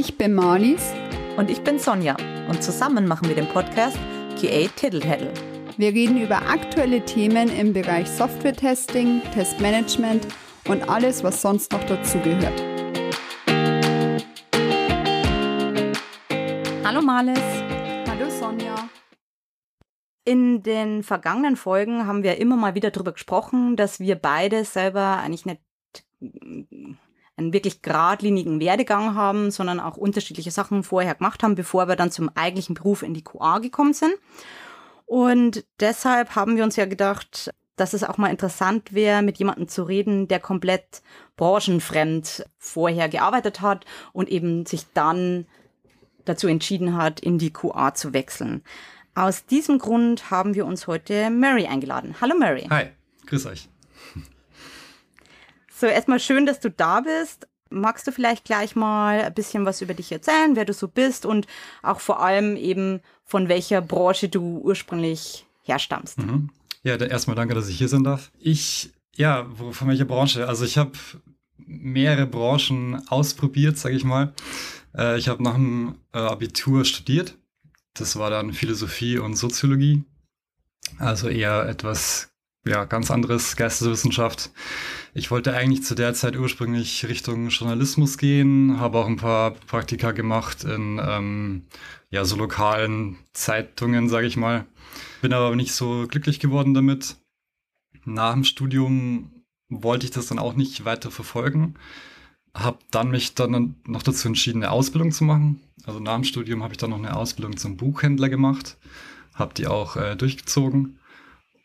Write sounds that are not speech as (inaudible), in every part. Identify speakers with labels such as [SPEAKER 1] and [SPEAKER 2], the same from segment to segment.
[SPEAKER 1] Ich bin Marlies.
[SPEAKER 2] Und ich bin Sonja. Und zusammen machen wir den Podcast QA Tiddle
[SPEAKER 1] Wir reden über aktuelle Themen im Bereich Software-Testing, Testmanagement und alles, was sonst noch dazugehört.
[SPEAKER 2] Hallo Marlies.
[SPEAKER 1] Hallo Sonja.
[SPEAKER 2] In den vergangenen Folgen haben wir immer mal wieder darüber gesprochen, dass wir beide selber eigentlich nicht einen wirklich geradlinigen Werdegang haben, sondern auch unterschiedliche Sachen vorher gemacht haben, bevor wir dann zum eigentlichen Beruf in die QA gekommen sind. Und deshalb haben wir uns ja gedacht, dass es auch mal interessant wäre, mit jemandem zu reden, der komplett branchenfremd vorher gearbeitet hat und eben sich dann dazu entschieden hat, in die QA zu wechseln. Aus diesem Grund haben wir uns heute Mary eingeladen. Hallo Mary.
[SPEAKER 3] Hi, grüß euch.
[SPEAKER 2] So, erstmal schön, dass du da bist. Magst du vielleicht gleich mal ein bisschen was über dich erzählen, wer du so bist und auch vor allem eben von welcher Branche du ursprünglich herstammst?
[SPEAKER 3] Mhm. Ja, erstmal danke, dass ich hier sein darf. Ich, ja, von welcher Branche? Also ich habe mehrere Branchen ausprobiert, sage ich mal. Äh, ich habe nach dem äh, Abitur studiert. Das war dann Philosophie und Soziologie. Also eher etwas ja, ganz anderes Geisteswissenschaft. Ich wollte eigentlich zu der Zeit ursprünglich Richtung Journalismus gehen, habe auch ein paar Praktika gemacht in ähm, ja, so lokalen Zeitungen, sage ich mal. Bin aber nicht so glücklich geworden damit. Nach dem Studium wollte ich das dann auch nicht weiter verfolgen. Habe dann mich dann noch dazu entschieden, eine Ausbildung zu machen. Also nach dem Studium habe ich dann noch eine Ausbildung zum Buchhändler gemacht, habe die auch äh, durchgezogen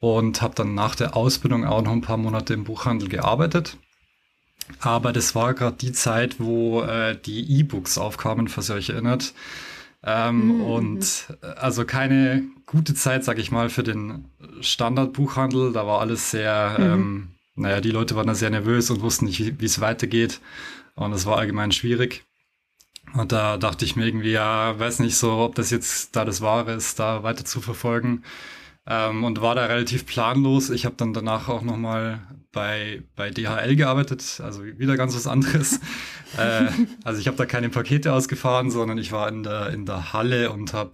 [SPEAKER 3] und habe dann nach der Ausbildung auch noch ein paar Monate im Buchhandel gearbeitet. Aber das war gerade die Zeit, wo äh, die E-Books aufkamen, falls ihr euch erinnert. Ähm, mhm. Und äh, also keine gute Zeit, sag ich mal, für den Standardbuchhandel. Da war alles sehr, mhm. ähm, naja, die Leute waren da sehr nervös und wussten nicht, wie es weitergeht. Und es war allgemein schwierig. Und da dachte ich mir irgendwie, ja, weiß nicht so, ob das jetzt da das Wahre ist, da weiter zu verfolgen. Ähm, und war da relativ planlos. Ich habe dann danach auch nochmal bei, bei DHL gearbeitet, also wieder ganz was anderes. (laughs) äh, also ich habe da keine Pakete ausgefahren, sondern ich war in der, in der Halle und habe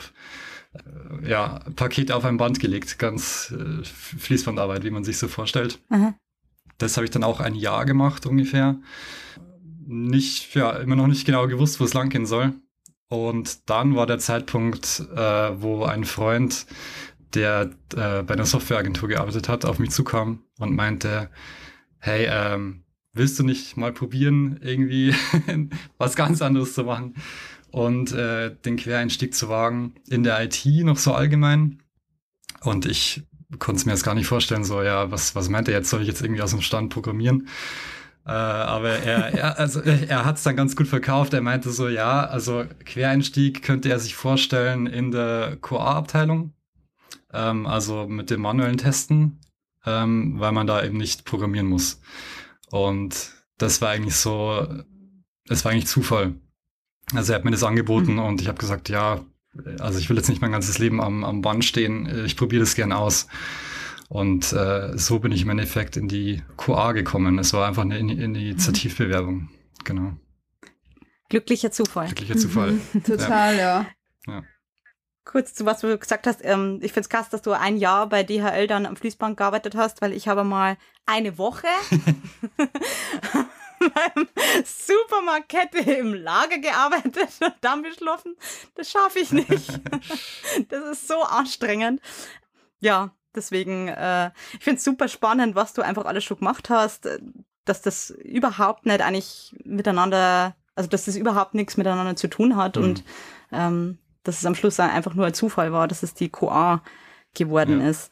[SPEAKER 3] äh, ja, Pakete auf ein Band gelegt, ganz äh, Fließbandarbeit, wie man sich so vorstellt. Aha. Das habe ich dann auch ein Jahr gemacht ungefähr. Nicht, ja, immer noch nicht genau gewusst, wo es lang gehen soll. Und dann war der Zeitpunkt, äh, wo ein Freund der äh, bei einer Softwareagentur gearbeitet hat, auf mich zukam und meinte, hey, ähm, willst du nicht mal probieren, irgendwie (laughs) was ganz anderes zu machen und äh, den Quereinstieg zu wagen in der IT noch so allgemein? Und ich konnte es mir jetzt gar nicht vorstellen, so, ja, was, was meint er jetzt? Soll ich jetzt irgendwie aus dem Stand programmieren? Äh, aber er, er, also, er hat es dann ganz gut verkauft. Er meinte so, ja, also Quereinstieg könnte er sich vorstellen in der QA-Abteilung ähm, also mit dem manuellen Testen, ähm, weil man da eben nicht programmieren muss. Und das war eigentlich so, es war eigentlich Zufall. Also er hat mir das angeboten mhm. und ich habe gesagt, ja, also ich will jetzt nicht mein ganzes Leben am, am Band stehen, ich probiere das gern aus. Und äh, so bin ich im Endeffekt in die QA gekommen. Es war einfach eine Initiativbewerbung, genau.
[SPEAKER 2] Glücklicher Zufall.
[SPEAKER 3] Glücklicher Zufall.
[SPEAKER 1] Mhm. Total, ja.
[SPEAKER 2] ja kurz zu was du gesagt hast. Ähm, ich finde es krass, dass du ein Jahr bei DHL dann am Fließband gearbeitet hast, weil ich habe mal eine Woche (laughs) beim Supermarkette im Lager gearbeitet und dann beschlossen, das schaffe ich nicht. das ist so anstrengend. Ja, deswegen, äh, ich finde es super spannend, was du einfach alles schon gemacht hast, dass das überhaupt nicht eigentlich miteinander, also dass das überhaupt nichts miteinander zu tun hat mhm. und ähm, dass es am Schluss einfach nur ein Zufall war, dass es die QA geworden ja. ist.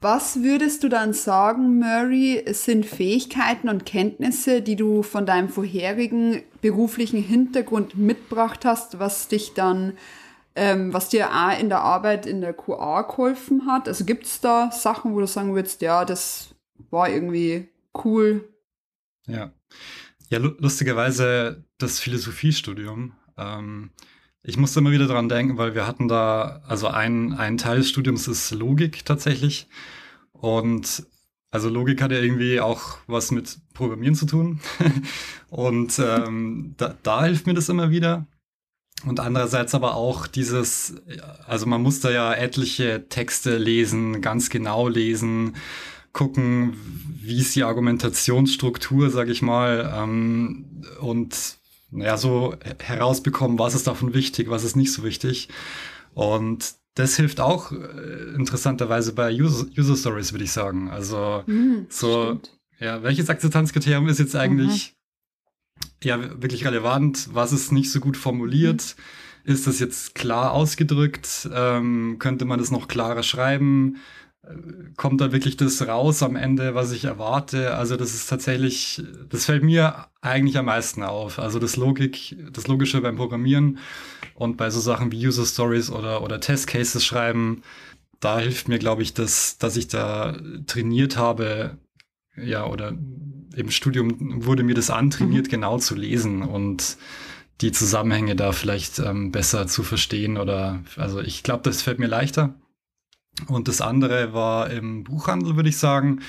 [SPEAKER 1] Was würdest du dann sagen, Murray, sind Fähigkeiten und Kenntnisse, die du von deinem vorherigen beruflichen Hintergrund mitgebracht hast, was dich dann, ähm, was dir auch in der Arbeit in der QA geholfen hat? Also gibt es da Sachen, wo du sagen würdest, ja, das war irgendwie cool?
[SPEAKER 3] Ja, ja lustigerweise das Philosophiestudium. Ähm, ich musste immer wieder dran denken, weil wir hatten da, also ein, ein Teil des Studiums ist Logik tatsächlich. Und Also Logik hat ja irgendwie auch was mit Programmieren zu tun. (laughs) und ähm, da, da hilft mir das immer wieder. Und andererseits aber auch dieses, also man muss da ja etliche Texte lesen, ganz genau lesen, gucken, wie ist die Argumentationsstruktur, sag ich mal, ähm, und naja, so herausbekommen, was ist davon wichtig, was ist nicht so wichtig. Und das hilft auch äh, interessanterweise bei User, User Stories, würde ich sagen. Also mhm, so, stimmt. ja, welches Akzeptanzkriterium ist jetzt eigentlich mhm. ja wirklich relevant? Was ist nicht so gut formuliert? Mhm. Ist das jetzt klar ausgedrückt? Ähm, könnte man das noch klarer schreiben? Kommt da wirklich das raus am Ende, was ich erwarte. Also das ist tatsächlich, das fällt mir eigentlich am meisten auf. Also das Logik, das Logische beim Programmieren und bei so Sachen wie User Stories oder, oder Test Cases schreiben, da hilft mir, glaube ich, dass, dass ich da trainiert habe, ja, oder im Studium wurde mir das antrainiert, mhm. genau zu lesen und die Zusammenhänge da vielleicht ähm, besser zu verstehen oder, also ich glaube, das fällt mir leichter. Und das andere war im Buchhandel, würde ich sagen,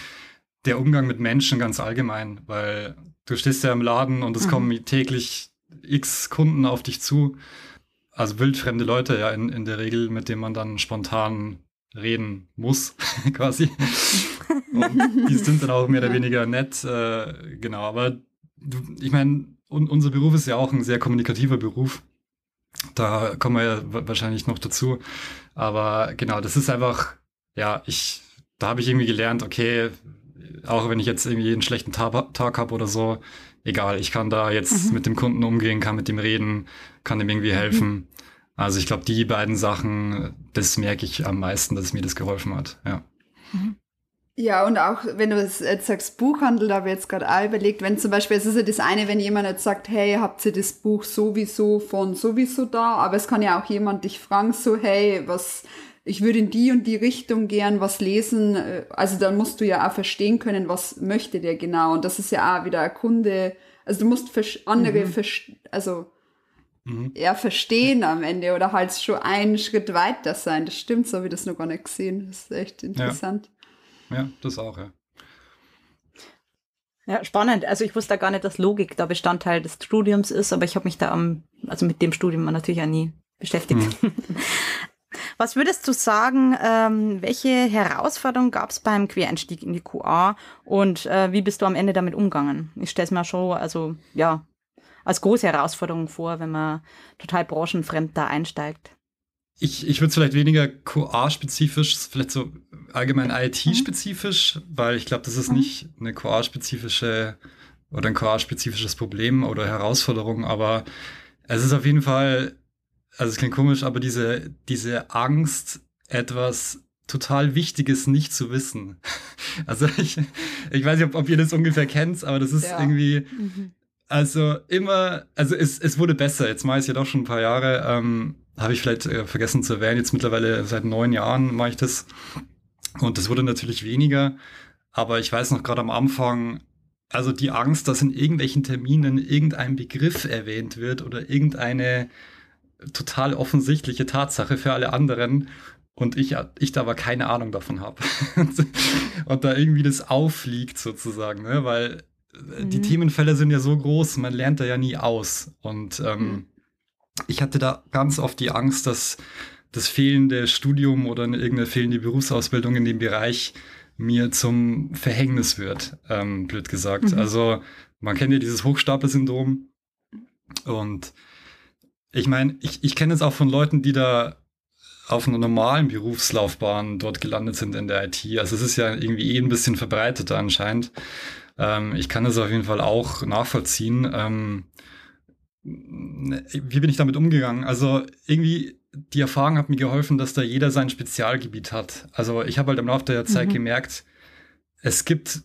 [SPEAKER 3] der Umgang mit Menschen ganz allgemein, weil du stehst ja im Laden und es mhm. kommen täglich x Kunden auf dich zu. Also wildfremde Leute ja in, in der Regel, mit denen man dann spontan reden muss, (laughs) quasi. Und die (laughs) sind dann auch mehr oder weniger nett, äh, genau. Aber ich meine, un, unser Beruf ist ja auch ein sehr kommunikativer Beruf. Da kommen wir ja wahrscheinlich noch dazu. Aber genau, das ist einfach, ja, ich, da habe ich irgendwie gelernt, okay, auch wenn ich jetzt irgendwie einen schlechten Tag, Tag habe oder so, egal, ich kann da jetzt mhm. mit dem Kunden umgehen, kann mit dem reden, kann dem irgendwie mhm. helfen. Mhm. Also ich glaube, die beiden Sachen, das merke ich am meisten, dass mir das geholfen hat, ja.
[SPEAKER 1] Mhm. Ja, und auch wenn du jetzt sagst Buchhandel, da habe ich jetzt gerade auch überlegt, wenn zum Beispiel, es ist ja das eine, wenn jemand jetzt sagt, hey, habt ihr das Buch sowieso von sowieso da, aber es kann ja auch jemand dich fragen, so, hey, was, ich würde in die und die Richtung gern was lesen, äh, also dann musst du ja auch verstehen können, was möchte der genau, und das ist ja auch wieder ein Kunde, also du musst andere, mhm. also, mhm. ja, verstehen am Ende oder halt schon einen Schritt weiter sein, das stimmt, so habe ich das noch gar nicht gesehen, das ist echt interessant.
[SPEAKER 3] Ja. Ja, das auch, ja.
[SPEAKER 2] Ja, spannend. Also ich wusste gar nicht, dass Logik da Bestandteil des Studiums ist, aber ich habe mich da am, also mit dem Studium natürlich auch nie beschäftigt. Hm. (laughs) Was würdest du sagen, ähm, welche Herausforderungen gab es beim Quereinstieg in die QA und äh, wie bist du am Ende damit umgegangen? Ich stelle es mir schon, also ja, als große Herausforderung vor, wenn man total branchenfremd da einsteigt.
[SPEAKER 3] Ich, ich würde es vielleicht weniger QA-spezifisch, vielleicht so allgemein IT-spezifisch, mhm. weil ich glaube, das ist mhm. nicht eine QA-spezifische oder ein QA-spezifisches Problem oder Herausforderung, aber es ist auf jeden Fall, also es klingt komisch, aber diese, diese Angst, etwas total Wichtiges nicht zu wissen. (laughs) Also ich, ich weiß nicht, ob, ob ihr das ungefähr kennt, aber das ist ja. irgendwie, mhm. also immer, also es, es wurde besser. Jetzt mache ich es ja doch schon ein paar Jahre. Ähm, habe ich vielleicht äh, vergessen zu erwähnen, jetzt mittlerweile seit neun Jahren mache ich das. Und das wurde natürlich weniger. Aber ich weiß noch gerade am Anfang, also die Angst, dass in irgendwelchen Terminen irgendein Begriff erwähnt wird oder irgendeine total offensichtliche Tatsache für alle anderen und ich, ich da aber keine Ahnung davon habe. (laughs) und da irgendwie das auffliegt sozusagen, ne? weil mhm. die Themenfälle sind ja so groß, man lernt da ja nie aus. Und ähm, mhm ich hatte da ganz oft die Angst, dass das fehlende Studium oder irgendeine fehlende Berufsausbildung in dem Bereich mir zum Verhängnis wird, ähm, blöd gesagt. Mhm. Also man kennt ja dieses Hochstapelsyndrom und ich meine, ich, ich kenne es auch von Leuten, die da auf einer normalen Berufslaufbahn dort gelandet sind in der IT. Also es ist ja irgendwie eh ein bisschen verbreiteter anscheinend. Ähm, ich kann es auf jeden Fall auch nachvollziehen. Ähm, wie bin ich damit umgegangen? Also irgendwie die Erfahrung hat mir geholfen, dass da jeder sein Spezialgebiet hat. Also ich habe halt im Laufe der Zeit mhm. gemerkt, es gibt,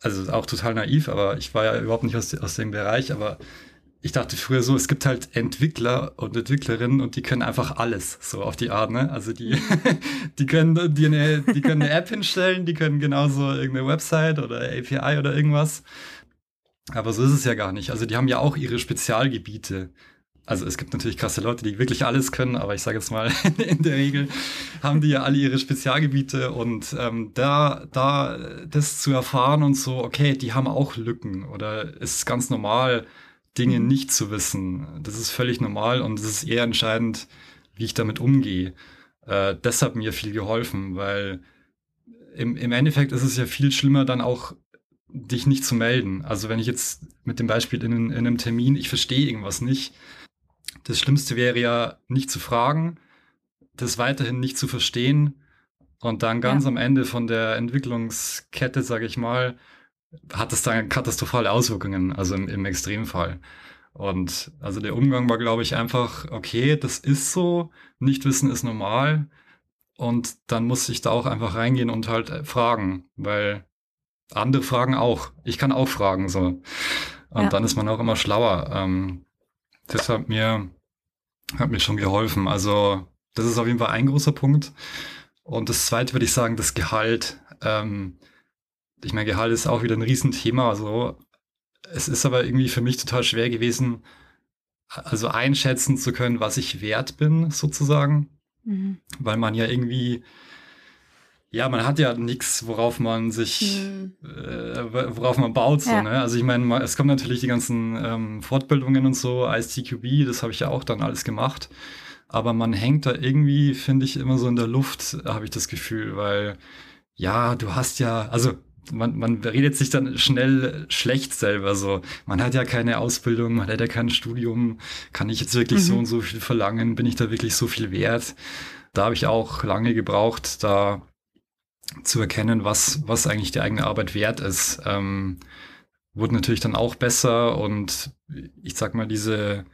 [SPEAKER 3] also auch total naiv, aber ich war ja überhaupt nicht aus, aus dem Bereich, aber ich dachte früher so, es gibt halt Entwickler und Entwicklerinnen und die können einfach alles, so auf die Art, ne? Also die, (laughs) die können, die eine, die können eine App hinstellen, die können genauso irgendeine Website oder API oder irgendwas. Aber so ist es ja gar nicht. Also die haben ja auch ihre Spezialgebiete. also es gibt natürlich krasse Leute, die wirklich alles können, aber ich sage jetzt mal, (laughs) in der Regel haben die ja alle ihre Spezialgebiete und ähm, da, da das zu erfahren und so, okay, die haben auch Lücken oder es ist ganz normal, Dinge mhm. nicht zu wissen. Das ist völlig normal und es ist eher entscheidend, wie ich damit umgehe. Äh, deshalb mir viel geholfen, weil im, im Endeffekt ist es ja viel schlimmer, dann auch dich nicht zu melden. Also wenn ich jetzt mit dem Beispiel in, in einem Termin, ich verstehe irgendwas nicht, das Schlimmste wäre ja nicht zu fragen, das weiterhin nicht zu verstehen und dann ganz ja. am Ende von der Entwicklungskette, sage ich mal, hat es dann katastrophale Auswirkungen, also im, im Extremfall. Und also der Umgang war, glaube ich, einfach, okay, das ist so, Nichtwissen ist normal. Und dann muss ich da auch einfach reingehen und halt äh, fragen, weil andere fragen auch. Ich kann auch fragen, so. Und ja. dann ist man auch immer schlauer. Ähm, das hat mir, hat mir schon geholfen. Also, das ist auf jeden Fall ein großer Punkt. Und das zweite würde ich sagen, das Gehalt. Ähm, ich meine, Gehalt ist auch wieder ein Riesenthema. Also, es ist aber irgendwie für mich total schwer gewesen, also einschätzen zu können, was ich wert bin, sozusagen. Mhm. Weil man ja irgendwie ja, man hat ja nichts, worauf man sich, hm. äh, worauf man baut. So, ja. ne? Also ich meine, es kommen natürlich die ganzen ähm, Fortbildungen und so, ISTQB, das habe ich ja auch dann alles gemacht. Aber man hängt da irgendwie, finde ich, immer so in der Luft, habe ich das Gefühl, weil ja, du hast ja, also man, man redet sich dann schnell schlecht selber so. Man hat ja keine Ausbildung, man hat ja kein Studium. Kann ich jetzt wirklich mhm. so und so viel verlangen? Bin ich da wirklich so viel wert? Da habe ich auch lange gebraucht, da zu erkennen, was, was eigentlich die eigene Arbeit wert ist. Ähm, wurde natürlich dann auch besser und ich sag mal, diese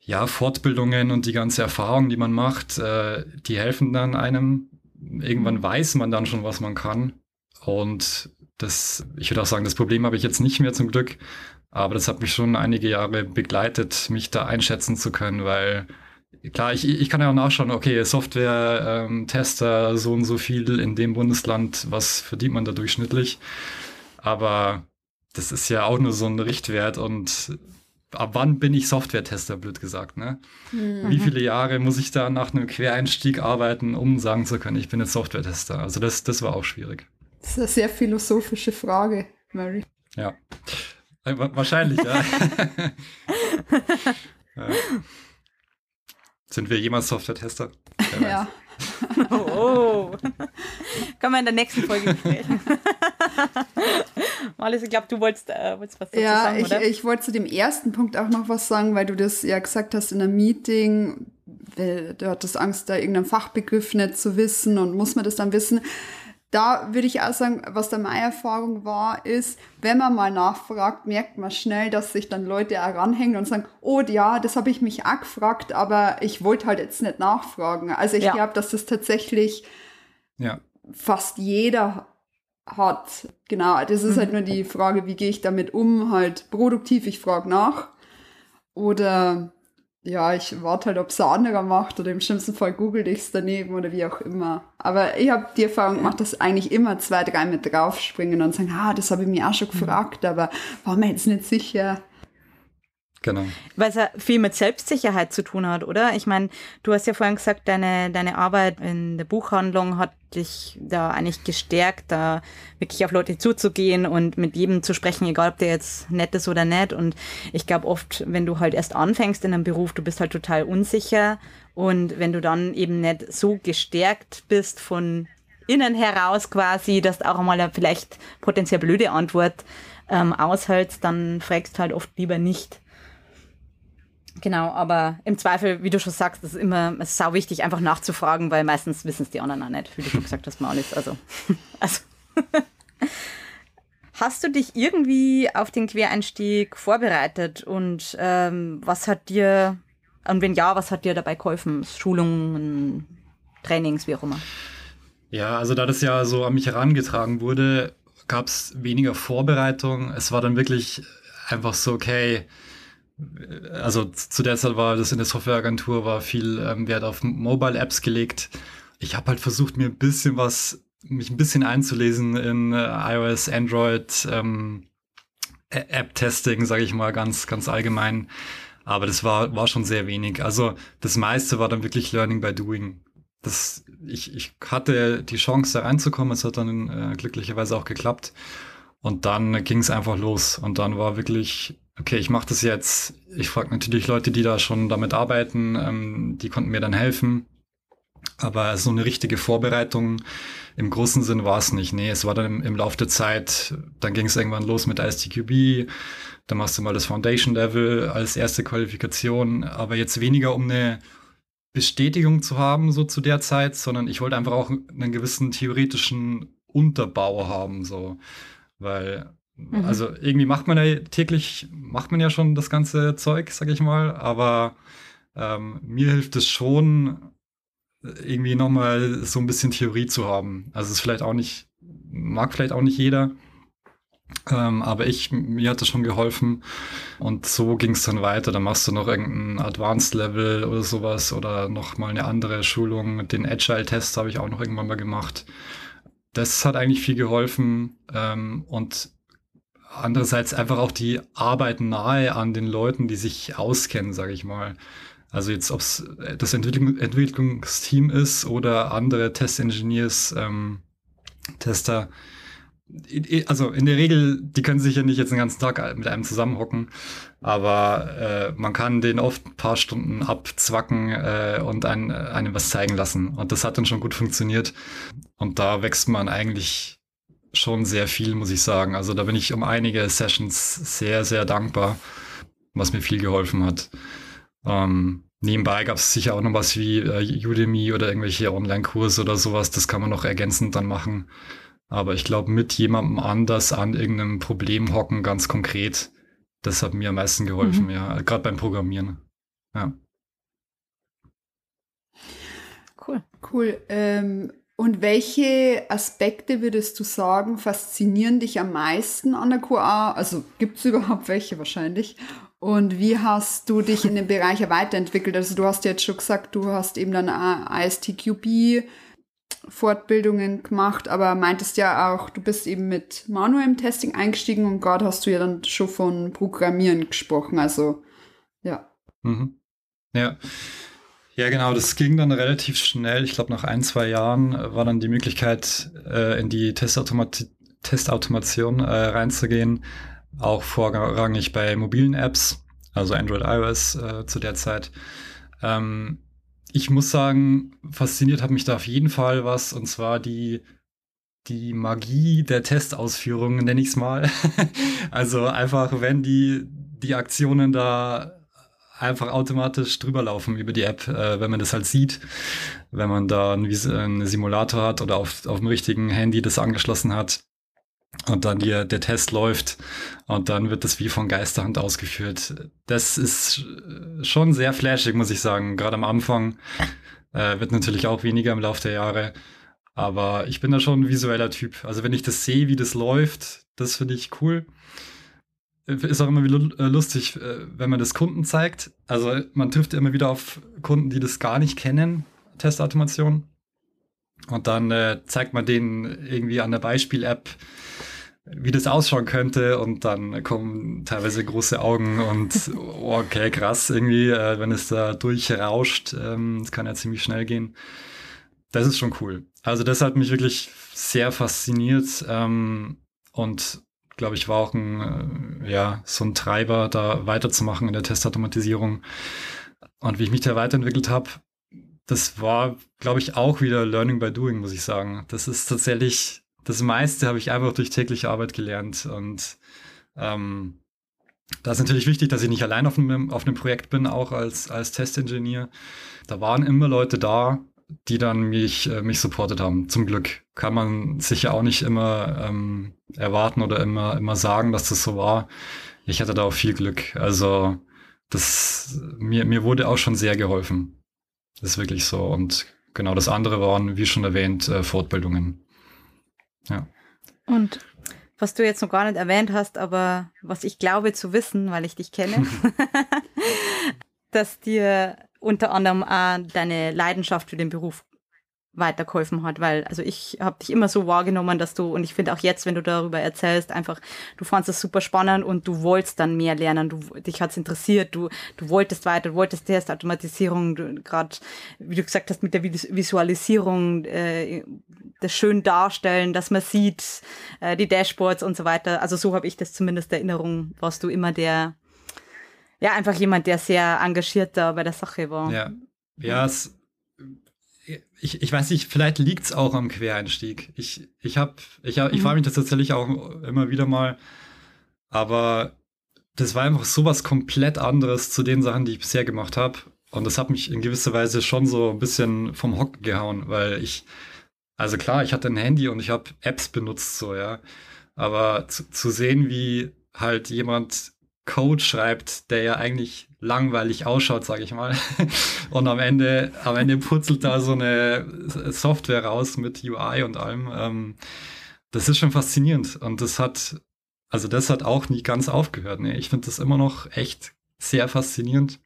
[SPEAKER 3] ja, Fortbildungen und die ganze Erfahrung, die man macht, äh, die helfen dann einem. Irgendwann mhm. weiß man dann schon, was man kann. Und das, ich würde auch sagen, das Problem habe ich jetzt nicht mehr zum Glück. Aber das hat mich schon einige Jahre begleitet, mich da einschätzen zu können, weil klar, ich, ich kann ja auch nachschauen, okay, Software-Tester ähm, so und so viel in dem Bundesland, was verdient man da durchschnittlich? Aber das ist ja auch nur so ein Richtwert und ab wann bin ich Software-Tester, blöd gesagt, ne? Mhm. Wie viele Jahre muss ich da nach einem Quereinstieg arbeiten, um sagen zu können, ich bin jetzt Software-Tester? Also das, das war auch schwierig.
[SPEAKER 1] Das ist eine sehr philosophische Frage, Mary.
[SPEAKER 3] Ja. Äh, wahrscheinlich, ja. (laughs) (laughs) ja. Sind wir jemals Software-Tester?
[SPEAKER 1] Ja. (laughs)
[SPEAKER 2] oh, oh. Können wir in der nächsten Folge besprechen. Marlies, (laughs) ich glaube, du wolltest, äh, wolltest was dazu
[SPEAKER 1] ja,
[SPEAKER 2] sagen,
[SPEAKER 1] ich,
[SPEAKER 2] oder?
[SPEAKER 1] ich wollte zu dem ersten Punkt auch noch was sagen, weil du das ja gesagt hast in einem Meeting, du hattest Angst, da irgendeinen Fachbegriff nicht zu wissen und muss man das dann wissen da würde ich auch sagen, was da meine Erfahrung war, ist, wenn man mal nachfragt, merkt man schnell, dass sich dann Leute heranhängen und sagen, oh ja, das habe ich mich auch gefragt, aber ich wollte halt jetzt nicht nachfragen. Also ich ja. glaube, dass das tatsächlich ja. fast jeder hat. Genau, das ist halt mhm. halt nur die Frage, wie gehe ich damit um, halt produktiv, ich frage nach. Oder ja, ich warte halt, ob es ein anderer macht oder im schlimmsten Fall google ich es daneben oder wie auch immer. Aber ich habe die Erfahrung gemacht, dass eigentlich immer zwei, drei mit draufspringen und sagen, ah, das habe ich mir auch schon gefragt, aber war mir jetzt nicht sicher.
[SPEAKER 3] Genau.
[SPEAKER 2] Weil es ja viel mit Selbstsicherheit zu tun hat, oder? Ich meine, du hast ja vorhin gesagt, deine, deine Arbeit in der Buchhandlung hat dich da eigentlich gestärkt, da wirklich auf Leute zuzugehen und mit jedem zu sprechen, egal ob der jetzt nett ist oder nett. Und ich glaube oft, wenn du halt erst anfängst in einem Beruf, du bist halt total unsicher. Und wenn du dann eben nicht so gestärkt bist von innen heraus quasi, dass du auch einmal eine vielleicht potenziell blöde Antwort ähm, aushältst, dann fragst du halt oft lieber nicht. Genau, aber im Zweifel, wie du schon sagst, ist immer sau wichtig, einfach nachzufragen, weil meistens wissen es die anderen auch nicht, wie du schon gesagt hast, mal alles. Also, (laughs) also. Hast du dich irgendwie auf den Quereinstieg vorbereitet und ähm, was hat dir, und wenn ja, was hat dir dabei geholfen? Schulungen, Trainings, wie auch immer?
[SPEAKER 3] Ja, also da das ja so an mich herangetragen wurde, gab es weniger Vorbereitung. Es war dann wirklich einfach so, okay, also zu der Zeit war das in der Softwareagentur, war viel ähm, Wert auf Mobile-Apps gelegt. Ich habe halt versucht, mir ein bisschen was, mich ein bisschen einzulesen in äh, iOS, Android, ähm, App-Testing, sage ich mal ganz, ganz allgemein. Aber das war, war schon sehr wenig. Also das meiste war dann wirklich Learning by Doing. Das, ich, ich hatte die Chance, da reinzukommen. Es hat dann äh, glücklicherweise auch geklappt. Und dann ging es einfach los. Und dann war wirklich, okay, ich mache das jetzt. Ich frage natürlich Leute, die da schon damit arbeiten, ähm, die konnten mir dann helfen. Aber so eine richtige Vorbereitung im großen Sinn war es nicht. Nee, es war dann im, im Laufe der Zeit, dann ging es irgendwann los mit ISTQB, dann machst du mal das Foundation Level als erste Qualifikation, aber jetzt weniger um eine Bestätigung zu haben, so zu der Zeit, sondern ich wollte einfach auch einen gewissen theoretischen Unterbau haben, so. Weil, mhm. also irgendwie macht man ja täglich, macht man ja schon das ganze Zeug, sag ich mal, aber ähm, mir hilft es schon, irgendwie nochmal so ein bisschen Theorie zu haben. Also es ist vielleicht auch nicht, mag vielleicht auch nicht jeder, ähm, aber ich, mir hat das schon geholfen. Und so ging es dann weiter. Dann machst du noch irgendein Advanced Level oder sowas oder nochmal eine andere Schulung. Den Agile-Test habe ich auch noch irgendwann mal gemacht. Das hat eigentlich viel geholfen. Ähm, und andererseits einfach auch die Arbeit nahe an den Leuten, die sich auskennen, sage ich mal. Also jetzt, ob es das Entwicklung, Entwicklungsteam ist oder andere Test-Engineers, ähm, Tester. Also in der Regel, die können sich ja nicht jetzt den ganzen Tag mit einem zusammenhocken, aber äh, man kann den oft ein paar Stunden abzwacken äh, und ein, einem was zeigen lassen. Und das hat dann schon gut funktioniert. Und da wächst man eigentlich schon sehr viel, muss ich sagen. Also da bin ich um einige Sessions sehr, sehr dankbar, was mir viel geholfen hat. Ähm, nebenbei gab es sicher auch noch was wie äh, Udemy oder irgendwelche Online-Kurse oder sowas. Das kann man noch ergänzend dann machen. Aber ich glaube, mit jemandem anders an irgendeinem Problem hocken, ganz konkret, das hat mir am meisten geholfen, mhm. ja. Gerade beim Programmieren. Ja.
[SPEAKER 1] Cool. Cool. Ähm, und welche Aspekte würdest du sagen, faszinieren dich am meisten an der QA? Also gibt es (laughs) überhaupt welche wahrscheinlich? Und wie hast du dich in dem Bereich weiterentwickelt? Also du hast jetzt schon gesagt, du hast eben dann ISTQB Fortbildungen gemacht, aber meintest ja auch, du bist eben mit manuellem Testing eingestiegen und gerade hast du ja dann schon von Programmieren gesprochen. Also ja.
[SPEAKER 3] Mhm. Ja. Ja, genau, das ging dann relativ schnell. Ich glaube, nach ein, zwei Jahren war dann die Möglichkeit, äh, in die Testautomat Testautomation äh, reinzugehen auch vorrangig bei mobilen Apps, also Android, iOS äh, zu der Zeit. Ähm, ich muss sagen, fasziniert hat mich da auf jeden Fall was, und zwar die, die Magie der Testausführung, nenne ich es mal. (laughs) also einfach, wenn die, die Aktionen da einfach automatisch drüber laufen über die App, äh, wenn man das halt sieht, wenn man da einen, einen Simulator hat oder auf, auf dem richtigen Handy das angeschlossen hat und dann die, der Test läuft und dann wird das wie von Geisterhand ausgeführt. Das ist schon sehr flashig, muss ich sagen. Gerade am Anfang äh, wird natürlich auch weniger im Laufe der Jahre. Aber ich bin da schon ein visueller Typ. Also wenn ich das sehe, wie das läuft, das finde ich cool. Ist auch immer wieder äh, lustig, äh, wenn man das Kunden zeigt. Also man trifft immer wieder auf Kunden, die das gar nicht kennen, Testautomation. Und dann äh, zeigt man denen irgendwie an der Beispiel-App, wie das ausschauen könnte und dann kommen teilweise große Augen und (laughs) okay, krass irgendwie, äh, wenn es da durchrauscht, ähm, das kann ja ziemlich schnell gehen. Das ist schon cool. Also das hat mich wirklich sehr fasziniert ähm, und glaube ich war auch ein, äh, ja, so ein Treiber, da weiterzumachen in der Testautomatisierung. Und wie ich mich da weiterentwickelt habe, das war, glaube ich, auch wieder Learning by Doing, muss ich sagen. Das ist tatsächlich, das meiste habe ich einfach durch tägliche Arbeit gelernt. Und ähm, da ist natürlich wichtig, dass ich nicht allein auf einem, auf einem Projekt bin, auch als, als Testingenieur. Da waren immer Leute da, die dann mich, äh, mich supportet haben. Zum Glück kann man sicher auch nicht immer ähm, erwarten oder immer, immer sagen, dass das so war. Ich hatte da auch viel Glück. Also das, mir, mir wurde auch schon sehr geholfen. Das ist wirklich so. Und genau das andere waren, wie schon erwähnt, äh, Fortbildungen. Ja.
[SPEAKER 2] Und was du jetzt noch gar nicht erwähnt hast, aber was ich glaube zu wissen, weil ich dich kenne, (laughs) (laughs) dass dir unter anderem auch deine Leidenschaft für den Beruf weitergeholfen hat, weil also ich habe dich immer so wahrgenommen, dass du und ich finde auch jetzt, wenn du darüber erzählst, einfach du fandest es super spannend und du wolltest dann mehr lernen, du dich hat's interessiert, du du wolltest weiter, du wolltest Testautomatisierung, gerade wie du gesagt hast mit der Visualisierung, äh, das schön darstellen, dass man sieht, äh, die Dashboards und so weiter. Also so habe ich das zumindest Erinnerung, warst du immer der ja einfach jemand, der sehr engagiert da bei der Sache war.
[SPEAKER 3] Ja, ja, es ich, ich weiß nicht, vielleicht liegt es auch am Quereinstieg. Ich, ich habe, ich, hab, ich mhm. frage mich das tatsächlich auch immer wieder mal, aber das war einfach sowas komplett anderes zu den Sachen, die ich bisher gemacht habe. Und das hat mich in gewisser Weise schon so ein bisschen vom Hock gehauen, weil ich, also klar, ich hatte ein Handy und ich habe Apps benutzt, so, ja. Aber zu, zu sehen, wie halt jemand Code schreibt, der ja eigentlich langweilig ausschaut, sage ich mal. (laughs) Und am Ende, am Ende putzelt da so eine Software raus mit UI und allem. Ähm, das ist schon faszinierend. Und das hat, also das hat auch nie ganz aufgehört. Nee, ich finde das immer noch echt sehr faszinierend.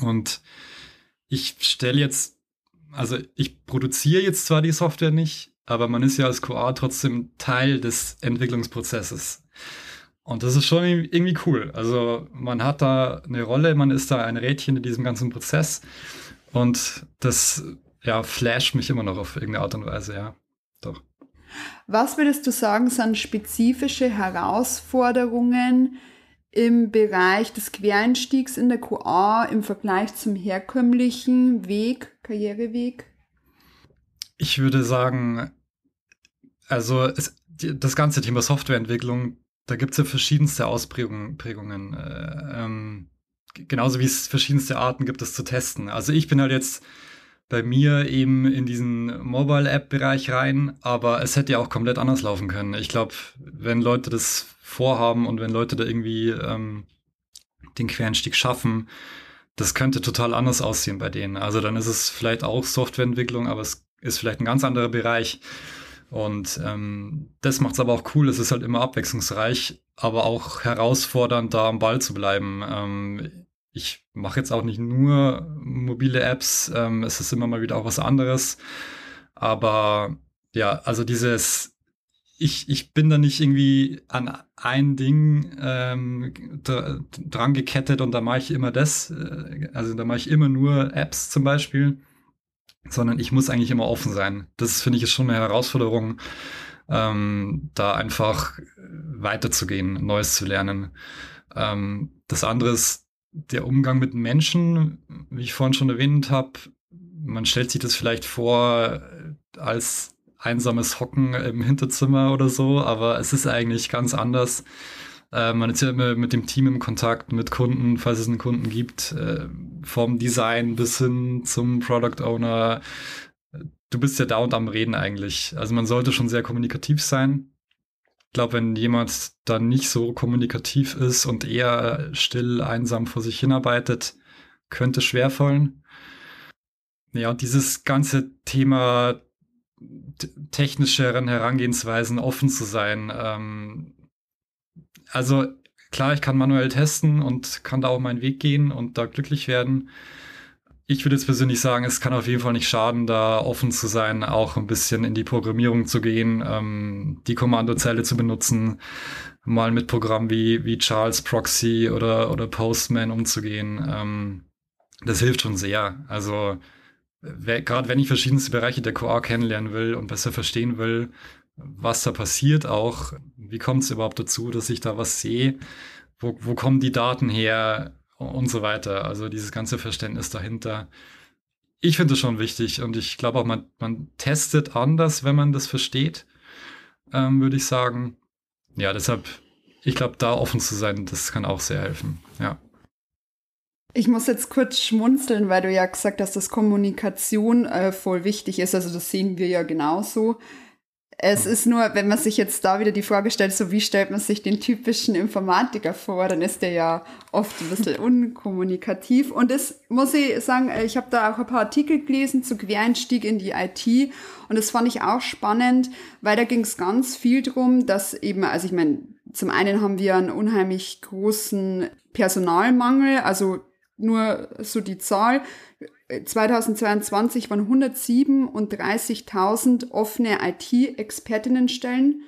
[SPEAKER 3] Und ich stelle jetzt, also ich produziere jetzt zwar die Software nicht, aber man ist ja als QA trotzdem Teil des Entwicklungsprozesses. Und das ist schon irgendwie cool. Also man hat da eine Rolle, man ist da ein Rädchen in diesem ganzen Prozess. Und das ja, flasht mich immer noch auf irgendeine Art und Weise, ja. Doch.
[SPEAKER 1] Was würdest du sagen, sind spezifische Herausforderungen im Bereich des Quereinstiegs in der QA im Vergleich zum herkömmlichen Weg, Karriereweg?
[SPEAKER 3] Ich würde sagen, also es, das ganze Thema Softwareentwicklung da gibt es ja verschiedenste Ausprägungen. Äh, ähm, genauso wie es verschiedenste Arten gibt, es zu testen. Also ich bin halt jetzt bei mir eben in diesen Mobile-App-Bereich rein, aber es hätte ja auch komplett anders laufen können. Ich glaube, wenn Leute das vorhaben und wenn Leute da irgendwie ähm, den Quereinstieg schaffen, das könnte total anders aussehen bei denen. Also dann ist es vielleicht auch Softwareentwicklung, aber es ist vielleicht ein ganz anderer Bereich. Und ähm, das macht es aber auch cool. Es ist halt immer abwechslungsreich, aber auch herausfordernd, da am Ball zu bleiben. Ähm, ich mache jetzt auch nicht nur mobile Apps, ähm, es ist immer mal wieder auch was anderes. Aber ja, also dieses, ich, ich bin da nicht irgendwie an ein Ding ähm, dran gekettet und da mache ich immer das. Äh, also da mache ich immer nur Apps zum Beispiel sondern ich muss eigentlich immer offen sein. Das finde ich ist schon eine Herausforderung, ähm, da einfach weiterzugehen, Neues zu lernen. Ähm, das andere ist der Umgang mit Menschen, wie ich vorhin schon erwähnt habe. Man stellt sich das vielleicht vor als einsames Hocken im Hinterzimmer oder so, aber es ist eigentlich ganz anders. Äh, man ist ja immer mit dem Team im Kontakt, mit Kunden, falls es einen Kunden gibt, äh, vom Design bis hin zum Product Owner. Du bist ja da und am Reden eigentlich. Also man sollte schon sehr kommunikativ sein. Ich glaube, wenn jemand dann nicht so kommunikativ ist und eher still, einsam vor sich hinarbeitet, könnte schwerfallen. Ja, und dieses ganze Thema technischeren Herangehensweisen offen zu sein, ähm, also klar, ich kann manuell testen und kann da auch meinen Weg gehen und da glücklich werden. Ich würde jetzt persönlich sagen, es kann auf jeden Fall nicht schaden, da offen zu sein, auch ein bisschen in die Programmierung zu gehen, ähm, die Kommandozeile zu benutzen, mal mit Programmen wie, wie Charles Proxy oder, oder Postman umzugehen. Ähm, das hilft schon sehr. Also gerade wenn ich verschiedenste Bereiche der QA kennenlernen will und besser verstehen will, was da passiert auch. Wie kommt es überhaupt dazu, dass ich da was sehe? Wo, wo kommen die Daten her? Und so weiter. Also dieses ganze Verständnis dahinter. Ich finde es schon wichtig und ich glaube auch, man, man testet anders, wenn man das versteht, ähm, würde ich sagen. Ja, deshalb, ich glaube, da offen zu sein, das kann auch sehr helfen. Ja.
[SPEAKER 1] Ich muss jetzt kurz schmunzeln, weil du ja gesagt hast, dass Kommunikation äh, voll wichtig ist. Also das sehen wir ja genauso. Es ist nur, wenn man sich jetzt da wieder die Frage stellt, so wie stellt man sich den typischen Informatiker vor, dann ist der ja oft ein bisschen (laughs) unkommunikativ. Und das muss ich sagen, ich habe da auch ein paar Artikel gelesen zu Quereinstieg in die IT und das fand ich auch spannend, weil da ging es ganz viel drum, dass eben, also ich meine, zum einen haben wir einen unheimlich großen Personalmangel, also nur so die Zahl 2022 waren 137.000 offene IT-Expertinnenstellen.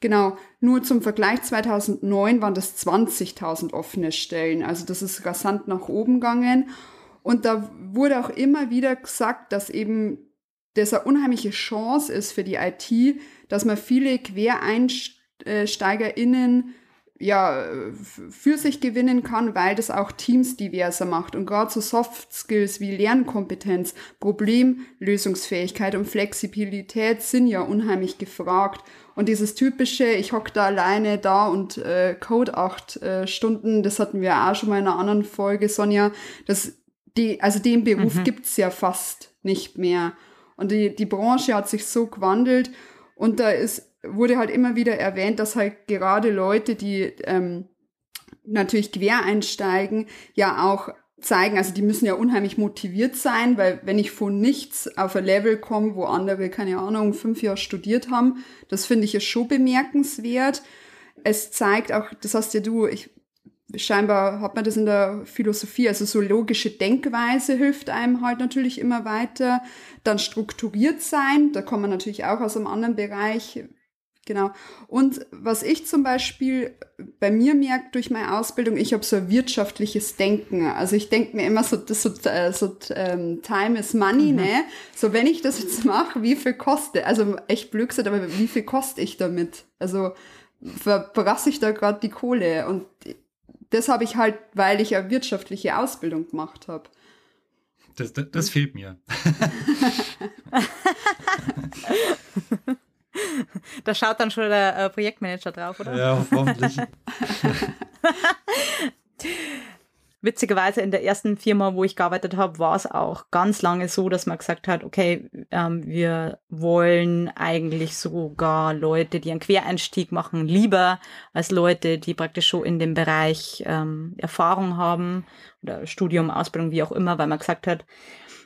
[SPEAKER 1] Genau, nur zum Vergleich 2009 waren das 20.000 offene Stellen. Also das ist rasant nach oben gegangen. Und da wurde auch immer wieder gesagt, dass eben das eine unheimliche Chance ist für die IT, dass man viele QuereinsteigerInnen ja, für sich gewinnen kann, weil das auch Teams diverser macht. Und gerade so Soft Skills wie Lernkompetenz, Problemlösungsfähigkeit und Flexibilität sind ja unheimlich gefragt. Und dieses typische, ich hock da alleine da und äh, code acht äh, Stunden, das hatten wir auch schon mal in einer anderen Folge, Sonja, das, die, also den Beruf mhm. gibt's ja fast nicht mehr. Und die, die Branche hat sich so gewandelt und da ist wurde halt immer wieder erwähnt, dass halt gerade Leute, die ähm, natürlich quer einsteigen, ja auch zeigen, also die müssen ja unheimlich motiviert sein, weil wenn ich von nichts auf ein Level komme, wo andere, keine Ahnung, fünf Jahre studiert haben, das finde ich ja schon bemerkenswert. Es zeigt auch, das hast ja du, ich scheinbar hat man das in der Philosophie, also so logische Denkweise hilft einem halt natürlich immer weiter. Dann strukturiert sein, da kommt man natürlich auch aus einem anderen Bereich, Genau. Und was ich zum Beispiel bei mir merke durch meine Ausbildung, ich habe so ein wirtschaftliches Denken. Also ich denke mir immer so, das so, äh, so ähm, Time is Money, mhm. ne? So wenn ich das jetzt mache, wie viel kostet? Also echt blöd gesagt, aber wie viel koste ich damit? Also verbrasse ich da gerade die Kohle? Und das habe ich halt, weil ich eine wirtschaftliche Ausbildung gemacht habe.
[SPEAKER 3] Das, das, das fehlt mir. (laughs) (laughs) (laughs)
[SPEAKER 2] Da schaut dann schon der äh, Projektmanager drauf, oder?
[SPEAKER 3] Ja, hoffentlich. (laughs)
[SPEAKER 2] Witzigerweise in der ersten Firma, wo ich gearbeitet habe, war es auch ganz lange so, dass man gesagt hat, okay, ähm, wir wollen eigentlich sogar Leute, die einen Quereinstieg machen, lieber als Leute, die praktisch schon in dem Bereich ähm, Erfahrung haben oder Studium, Ausbildung, wie auch immer, weil man gesagt hat,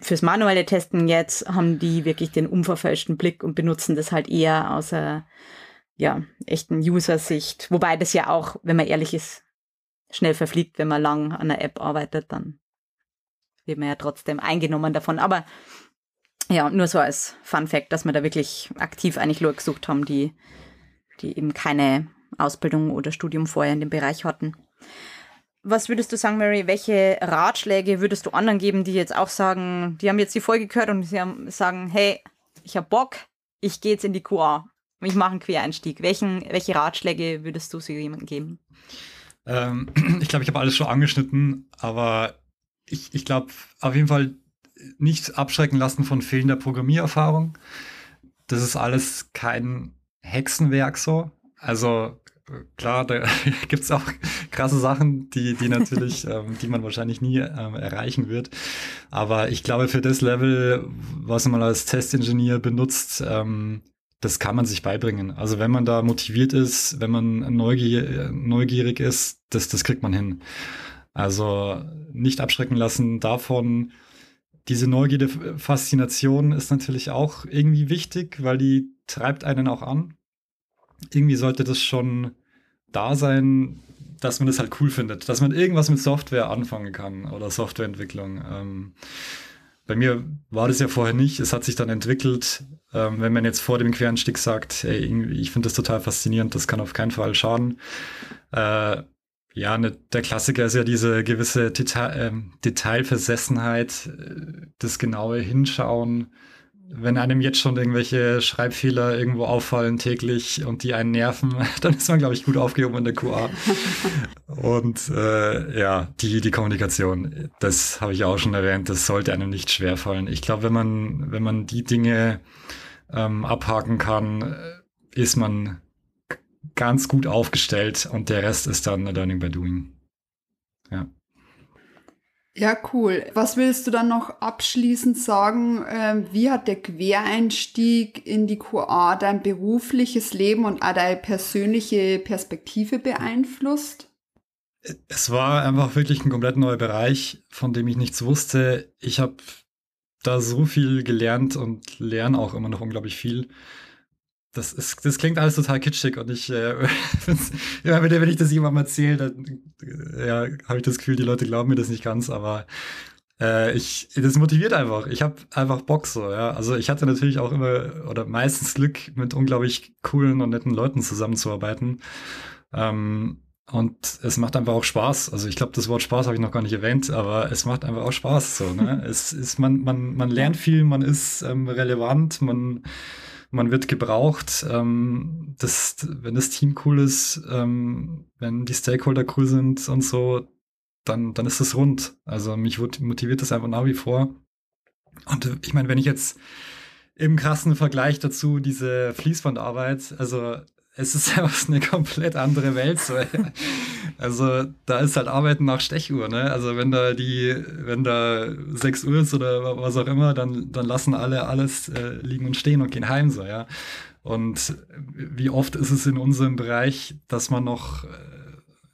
[SPEAKER 2] fürs manuelle Testen jetzt haben die wirklich den unverfälschten Blick und benutzen das halt eher aus einer ja, echten User-Sicht. Wobei das ja auch, wenn man ehrlich ist, schnell verfliegt, wenn man lang an einer App arbeitet, dann wird man ja trotzdem eingenommen davon. Aber ja, nur so als Fun Fact, dass wir da wirklich aktiv eigentlich Leute gesucht haben, die, die eben keine Ausbildung oder Studium vorher in dem Bereich hatten. Was würdest du sagen, Mary? Welche Ratschläge würdest du anderen geben, die jetzt auch sagen, die haben jetzt die Folge gehört und sie haben, sagen, hey, ich habe Bock, ich gehe jetzt in die QA, ich mache einen Quereinstieg. Welchen, welche Ratschläge würdest du so jemandem geben?
[SPEAKER 3] Ähm, (clears throat) ich glaube, ich habe alles schon angeschnitten, aber ich, ich glaube, auf jeden Fall nicht abschrecken lassen von fehlender Programmiererfahrung. Das ist alles kein Hexenwerk so. Also klar, da (laughs) gibt es auch krasse Sachen, die, die natürlich, (laughs) ähm, die man wahrscheinlich nie ähm, erreichen wird. Aber ich glaube, für das Level, was man als Testingenieur benutzt, ähm, das kann man sich beibringen. Also wenn man da motiviert ist, wenn man neugier neugierig ist, das, das kriegt man hin. Also nicht abschrecken lassen davon. Diese Neugierde, Faszination ist natürlich auch irgendwie wichtig, weil die treibt einen auch an irgendwie sollte das schon da sein, dass man das halt cool findet, dass man irgendwas mit Software anfangen kann oder Softwareentwicklung. Ähm, bei mir war das ja vorher nicht. Es hat sich dann entwickelt. Ähm, wenn man jetzt vor dem Querenstieg sagt, ey, ich finde das total faszinierend, das kann auf keinen Fall schaden. Äh, ja, ne, der Klassiker ist ja diese gewisse Detail, äh, Detailversessenheit, das genaue Hinschauen, wenn einem jetzt schon irgendwelche Schreibfehler irgendwo auffallen täglich und die einen nerven, (laughs) dann ist man, glaube ich, gut aufgehoben in der QA. (laughs) und äh, ja, die, die Kommunikation, das habe ich auch schon erwähnt, das sollte einem nicht schwerfallen. Ich glaube, wenn man, wenn man die Dinge ähm, abhaken kann, ist man ganz gut aufgestellt und der Rest ist dann Learning by Doing. Ja.
[SPEAKER 1] Ja, cool. Was willst du dann noch abschließend sagen? Ähm, wie hat der Quereinstieg in die QA dein berufliches Leben und auch deine persönliche Perspektive beeinflusst?
[SPEAKER 3] Es war einfach wirklich ein komplett neuer Bereich, von dem ich nichts wusste. Ich habe da so viel gelernt und lerne auch immer noch unglaublich viel das, ist, das klingt alles total kitschig und ich, äh, (laughs) immer wenn ich das jemandem erzähle, dann äh, ja, habe ich das Gefühl, die Leute glauben mir das nicht ganz, aber äh, ich, das motiviert einfach. Ich habe einfach Bock so, ja. Also ich hatte natürlich auch immer oder meistens Glück, mit unglaublich coolen und netten Leuten zusammenzuarbeiten. Ähm, und es macht einfach auch Spaß. Also ich glaube, das Wort Spaß habe ich noch gar nicht erwähnt, aber es macht einfach auch Spaß. So, ne? (laughs) es ist, man, man, man lernt viel, man ist ähm, relevant, man, man wird gebraucht. Ähm, das, wenn das Team cool ist, ähm, wenn die Stakeholder cool sind und so, dann, dann ist es rund. Also mich motiviert das einfach nach wie vor. Und äh, ich meine, wenn ich jetzt im krassen Vergleich dazu diese Fließbandarbeit, also es ist (laughs) einfach eine komplett andere Welt. So. (laughs) Also da ist halt Arbeiten nach Stechuhr, ne? Also wenn da die, wenn da 6 Uhr ist oder was auch immer, dann, dann lassen alle alles äh, liegen und stehen und gehen heim, so, ja. Und wie oft ist es in unserem Bereich, dass man noch äh,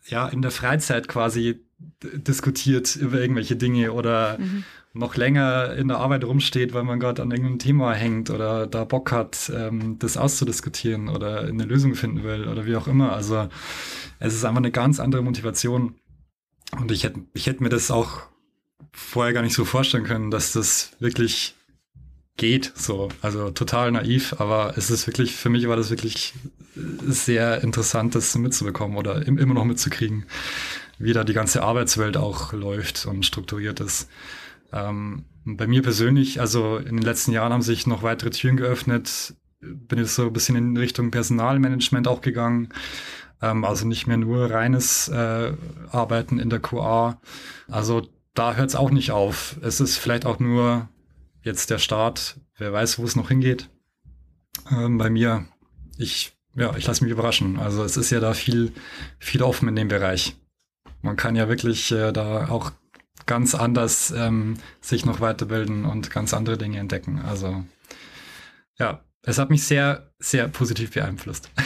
[SPEAKER 3] ja in der Freizeit quasi diskutiert über irgendwelche Dinge oder mhm. Noch länger in der Arbeit rumsteht, weil man gerade an irgendeinem Thema hängt oder da Bock hat, ähm, das auszudiskutieren oder eine Lösung finden will oder wie auch immer. Also es ist einfach eine ganz andere Motivation. Und ich hätte, ich hätte mir das auch vorher gar nicht so vorstellen können, dass das wirklich geht, so. Also total naiv, aber es ist wirklich, für mich war das wirklich sehr interessant, das mitzubekommen oder immer noch mitzukriegen wie da die ganze Arbeitswelt auch läuft und strukturiert ist. Ähm, bei mir persönlich, also in den letzten Jahren haben sich noch weitere Türen geöffnet, bin jetzt so ein bisschen in Richtung Personalmanagement auch gegangen. Ähm, also nicht mehr nur reines äh, Arbeiten in der QA. Also da hört es auch nicht auf. Es ist vielleicht auch nur jetzt der Start. Wer weiß, wo es noch hingeht. Ähm, bei mir, ich, ja, ich lasse mich überraschen. Also es ist ja da viel, viel offen in dem Bereich man kann ja wirklich äh, da auch ganz anders ähm, sich noch weiterbilden und ganz andere Dinge entdecken. Also ja, es hat mich sehr, sehr positiv beeinflusst. (laughs)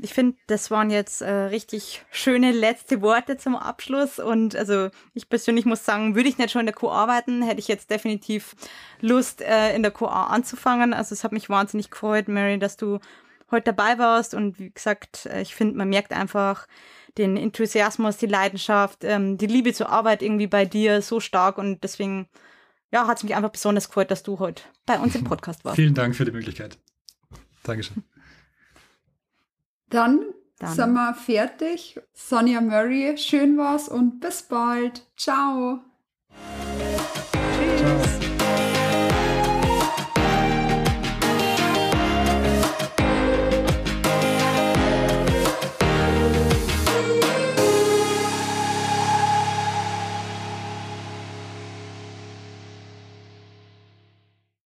[SPEAKER 2] Ich finde, das waren jetzt äh, richtig schöne letzte Worte zum Abschluss. Und also ich persönlich muss sagen, würde ich nicht schon in der QA arbeiten, hätte ich jetzt definitiv Lust, äh, in der QA anzufangen. Also es hat mich wahnsinnig gefreut, Mary, dass du heute dabei warst. Und wie gesagt, äh, ich finde, man merkt einfach den Enthusiasmus, die Leidenschaft, ähm, die Liebe zur Arbeit irgendwie bei dir so stark. Und deswegen, ja, hat es mich einfach besonders gefreut, dass du heute bei uns im Podcast warst.
[SPEAKER 3] Vielen Dank für die Möglichkeit. Dankeschön.
[SPEAKER 1] Dann, Dann sind wir fertig. Sonja Murray, schön war's und bis bald. Ciao.